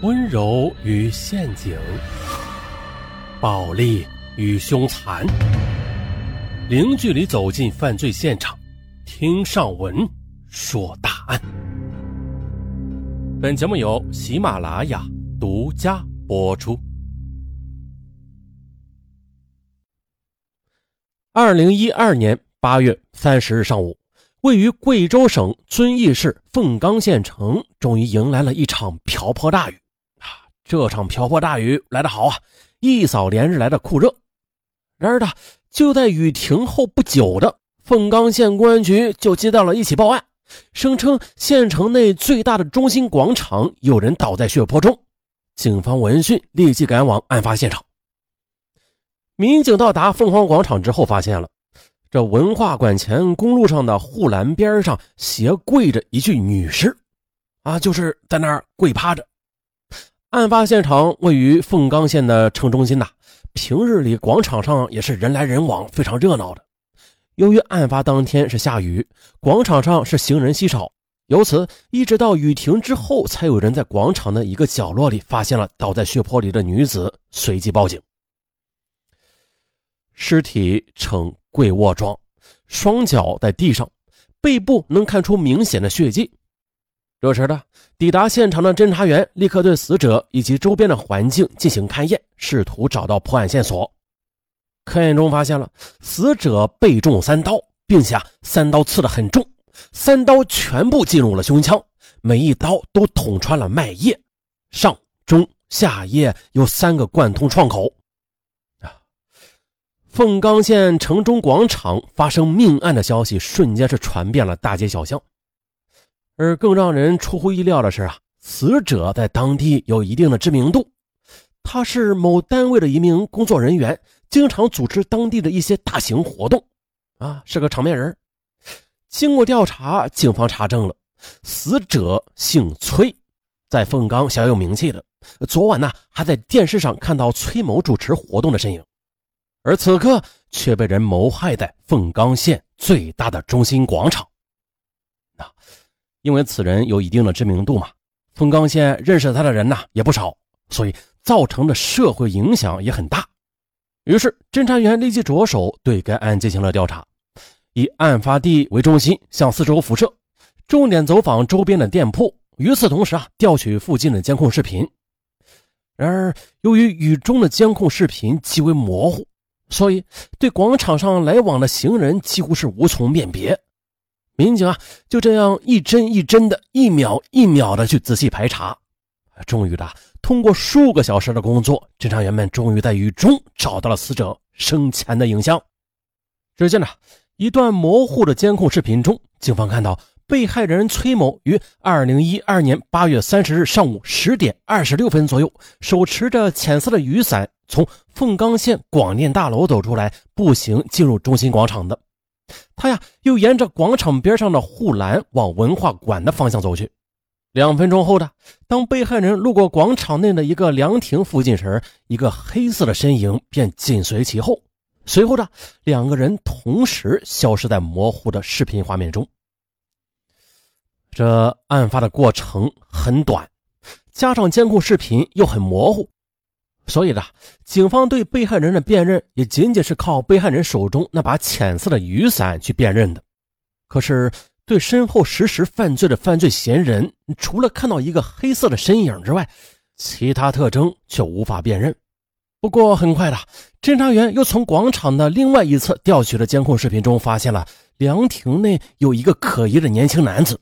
温柔与陷阱，暴力与凶残，零距离走进犯罪现场，听上文说大案。本节目由喜马拉雅独家播出。二零一二年八月三十日上午。位于贵州省遵义市凤冈县城，终于迎来了一场瓢泼大雨！这场瓢泼大雨来得好啊，一扫连日来的酷热。然而呢，就在雨停后不久的凤冈县公安局就接到了一起报案，声称县城内最大的中心广场有人倒在血泊中。警方闻讯立即赶往案发现场。民警到达凤凰广场之后，发现了。这文化馆前公路上的护栏边上斜跪着一具女尸，啊，就是在那儿跪趴着。案发现场位于凤冈县的城中心呐，平日里广场上也是人来人往，非常热闹的。由于案发当天是下雨，广场上是行人稀少，由此一直到雨停之后，才有人在广场的一个角落里发现了倒在血泊里的女子，随即报警。尸体呈。跪卧状，双脚在地上，背部能看出明显的血迹。这时的抵达现场的侦查员立刻对死者以及周边的环境进行勘验，试图找到破案线索。勘验中发现了死者被中三刀，并且啊，三刀刺得很重，三刀全部进入了胸腔，每一刀都捅穿了脉叶，上中下叶有三个贯通创口。凤冈县城中广场发生命案的消息瞬间是传遍了大街小巷，而更让人出乎意料的是啊，死者在当地有一定的知名度，他是某单位的一名工作人员，经常组织当地的一些大型活动，啊，是个场面人。经过调查，警方查证了，死者姓崔，在凤冈小有名气的，昨晚呢还在电视上看到崔某主持活动的身影。而此刻却被人谋害在凤冈县最大的中心广场。那因为此人有一定的知名度嘛，凤冈县认识他的人呢也不少，所以造成的社会影响也很大。于是侦查员立即着手对该案进行了调查，以案发地为中心向四周辐射，重点走访周边的店铺。与此同时啊，调取附近的监控视频。然而由于雨中的监控视频极为模糊。所以，对广场上来往的行人几乎是无从辨别。民警啊，就这样一帧一帧的，一秒一秒的去仔细排查。终于的，通过数个小时的工作，侦查员们终于在雨中找到了死者生前的影像。只见呢，一段模糊的监控视频中，警方看到被害人崔某于二零一二年八月三十日上午十点二十六分左右，手持着浅色的雨伞。从凤冈县广电大楼走出来，步行进入中心广场的他呀，又沿着广场边上的护栏往文化馆的方向走去。两分钟后的，当被害人路过广场内的一个凉亭附近时，一个黑色的身影便紧随其后。随后的两个人同时消失在模糊的视频画面中。这案发的过程很短，加上监控视频又很模糊。所以呢，警方对被害人的辨认也仅仅是靠被害人手中那把浅色的雨伞去辨认的。可是，对身后实施犯罪的犯罪嫌疑人，除了看到一个黑色的身影之外，其他特征却无法辨认。不过，很快的，侦查员又从广场的另外一侧调取的监控视频中，发现了凉亭内有一个可疑的年轻男子。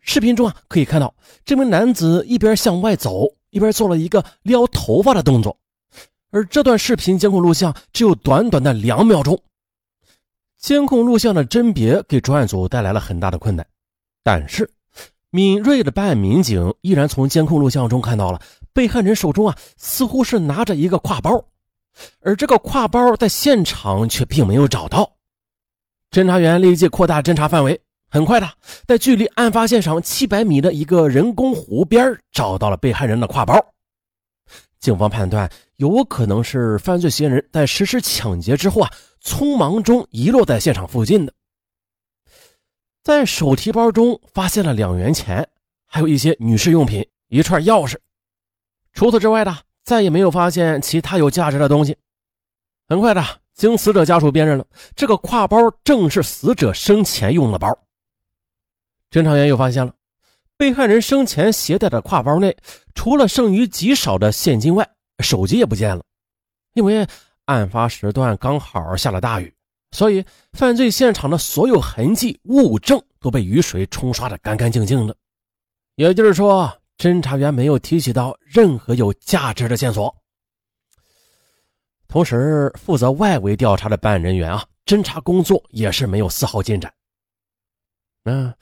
视频中啊，可以看到这名男子一边向外走。一边做了一个撩头发的动作，而这段视频监控录像只有短短的两秒钟。监控录像的甄别给专案组带来了很大的困难，但是敏锐的办案民警依然从监控录像中看到了被害人手中啊似乎是拿着一个挎包，而这个挎包在现场却并没有找到。侦查员立即扩大侦查范围。很快的，在距离案发现场七百米的一个人工湖边找到了被害人的挎包。警方判断，有可能是犯罪嫌疑人在实施抢劫之后啊，匆忙中遗落在现场附近的。在手提包中发现了两元钱，还有一些女士用品、一串钥匙。除此之外的，再也没有发现其他有价值的东西。很快的，经死者家属辨认了，这个挎包正是死者生前用的包。侦查员又发现了，被害人生前携带的挎包内，除了剩余极少的现金外，手机也不见了。因为案发时段刚好下了大雨，所以犯罪现场的所有痕迹物证都被雨水冲刷的干干净净的。也就是说。侦查员没有提取到任何有价值的线索，同时负责外围调查的办案人员啊，侦查工作也是没有丝毫进展。嗯，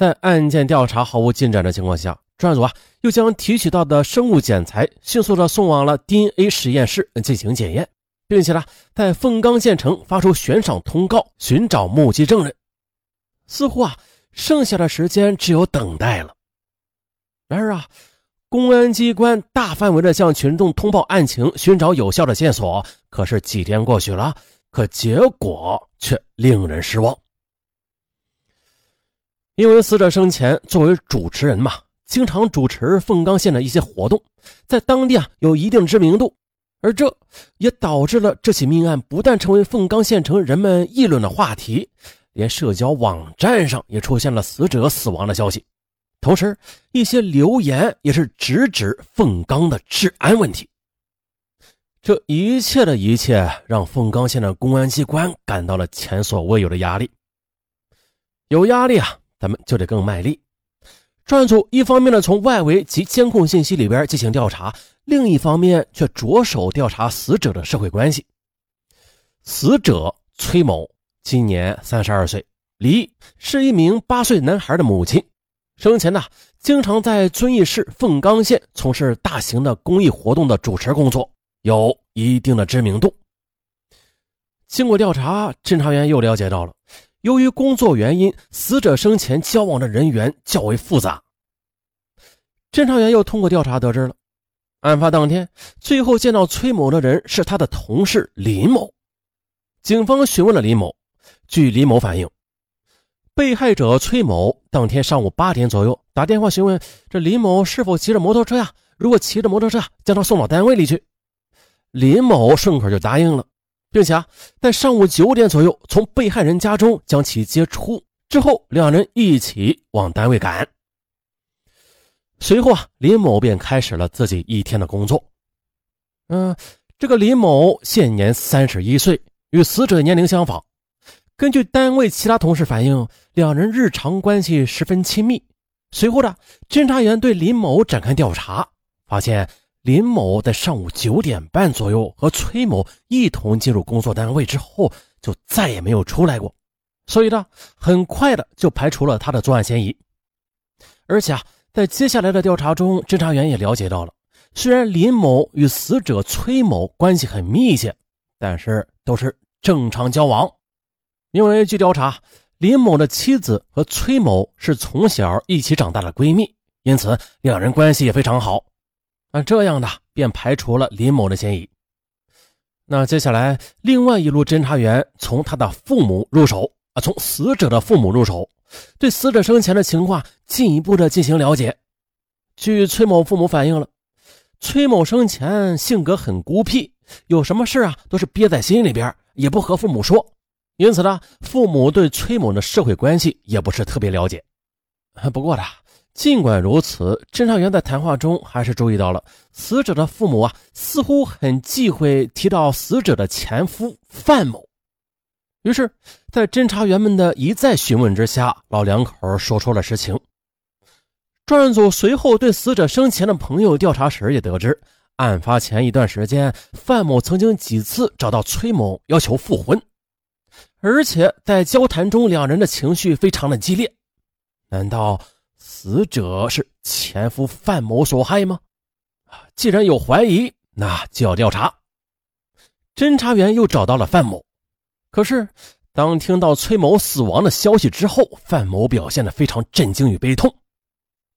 在案件调查毫无进展的情况下，专案组啊又将提取到的生物检材迅速的送往了 DNA 实验室进行检验，并且呢，在凤冈县城发出悬赏通告，寻找目击证人。似乎啊，剩下的时间只有等待了。然而啊，公安机关大范围的向群众通报案情，寻找有效的线索。可是几天过去了，可结果却令人失望。因为死者生前作为主持人嘛，经常主持凤冈县的一些活动，在当地啊有一定知名度，而这也导致了这起命案不但成为凤冈县城人们议论的话题，连社交网站上也出现了死者死亡的消息。同时，一些留言也是直指凤冈的治安问题。这一切的一切，让凤冈县的公安机关感到了前所未有的压力。有压力啊，咱们就得更卖力。专案组一方面呢，从外围及监控信息里边进行调查，另一方面却着手调查死者的社会关系。死者崔某今年三十二岁，离是一名八岁男孩的母亲。生前呢，经常在遵义市凤冈县从事大型的公益活动的主持工作，有一定的知名度。经过调查，侦查员又了解到了，由于工作原因，死者生前交往的人员较为复杂。侦查员又通过调查得知了，案发当天最后见到崔某的人是他的同事林某。警方询问了林某，据林某反映。被害者崔某当天上午八点左右打电话询问这林某是否骑着摩托车呀？如果骑着摩托车，将他送到单位里去。林某顺口就答应了，并且啊，在上午九点左右从被害人家中将其接出之后，两人一起往单位赶。随后啊，林某便开始了自己一天的工作。嗯，这个林某现年三十一岁，与死者年龄相仿。根据单位其他同事反映，两人日常关系十分亲密。随后的侦查员对林某展开调查，发现林某在上午九点半左右和崔某一同进入工作单位之后，就再也没有出来过。所以呢，很快的就排除了他的作案嫌疑。而且啊，在接下来的调查中，侦查员也了解到了，虽然林某与死者崔某关系很密切，但是都是正常交往。因为据调查，林某的妻子和崔某是从小一起长大的闺蜜，因此两人关系也非常好。那这样的便排除了林某的嫌疑。那接下来，另外一路侦查员从他的父母入手啊，从死者的父母入手，对死者生前的情况进一步的进行了解。据崔某父母反映了，崔某生前性格很孤僻，有什么事啊都是憋在心里边，也不和父母说。因此呢，父母对崔某的社会关系也不是特别了解。不过呢，尽管如此，侦查员在谈话中还是注意到了死者的父母啊，似乎很忌讳提到死者的前夫范某。于是，在侦查员们的一再询问之下，老两口说出了实情。专案组随后对死者生前的朋友调查时，也得知，案发前一段时间，范某曾经几次找到崔某要求复婚。而且在交谈中，两人的情绪非常的激烈。难道死者是前夫范某所害吗？啊，既然有怀疑，那就要调查。侦查员又找到了范某，可是当听到崔某死亡的消息之后，范某表现的非常震惊与悲痛。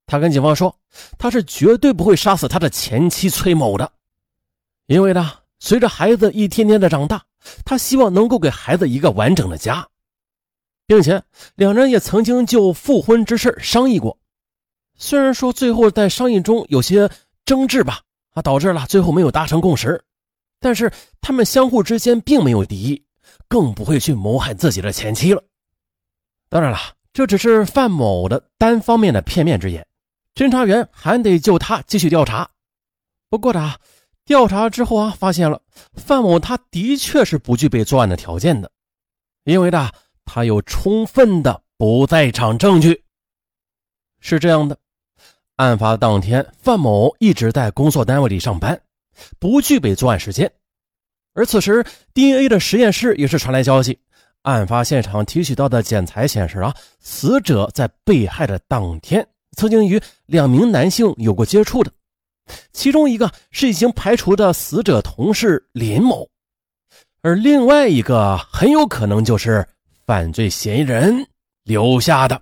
他跟警方说，他是绝对不会杀死他的前妻崔某的，因为呢，随着孩子一天天的长大。他希望能够给孩子一个完整的家，并且两人也曾经就复婚之事商议过。虽然说最后在商议中有些争执吧，啊，导致了最后没有达成共识。但是他们相互之间并没有敌意，更不会去谋害自己的前妻了。当然了，这只是范某的单方面的片面之言，侦查员还得就他继续调查。不过呢，调查之后啊，发现了范某他的确是不具备作案的条件的，因为呢，他有充分的不在场证据。是这样的，案发当天，范某一直在工作单位里上班，不具备作案时间。而此时，DNA 的实验室也是传来消息，案发现场提取到的检材显示啊，死者在被害的当天曾经与两名男性有过接触的，其中一个是已经排除的死者同事林某，而另外一个很有可能就是犯罪嫌疑人留下的。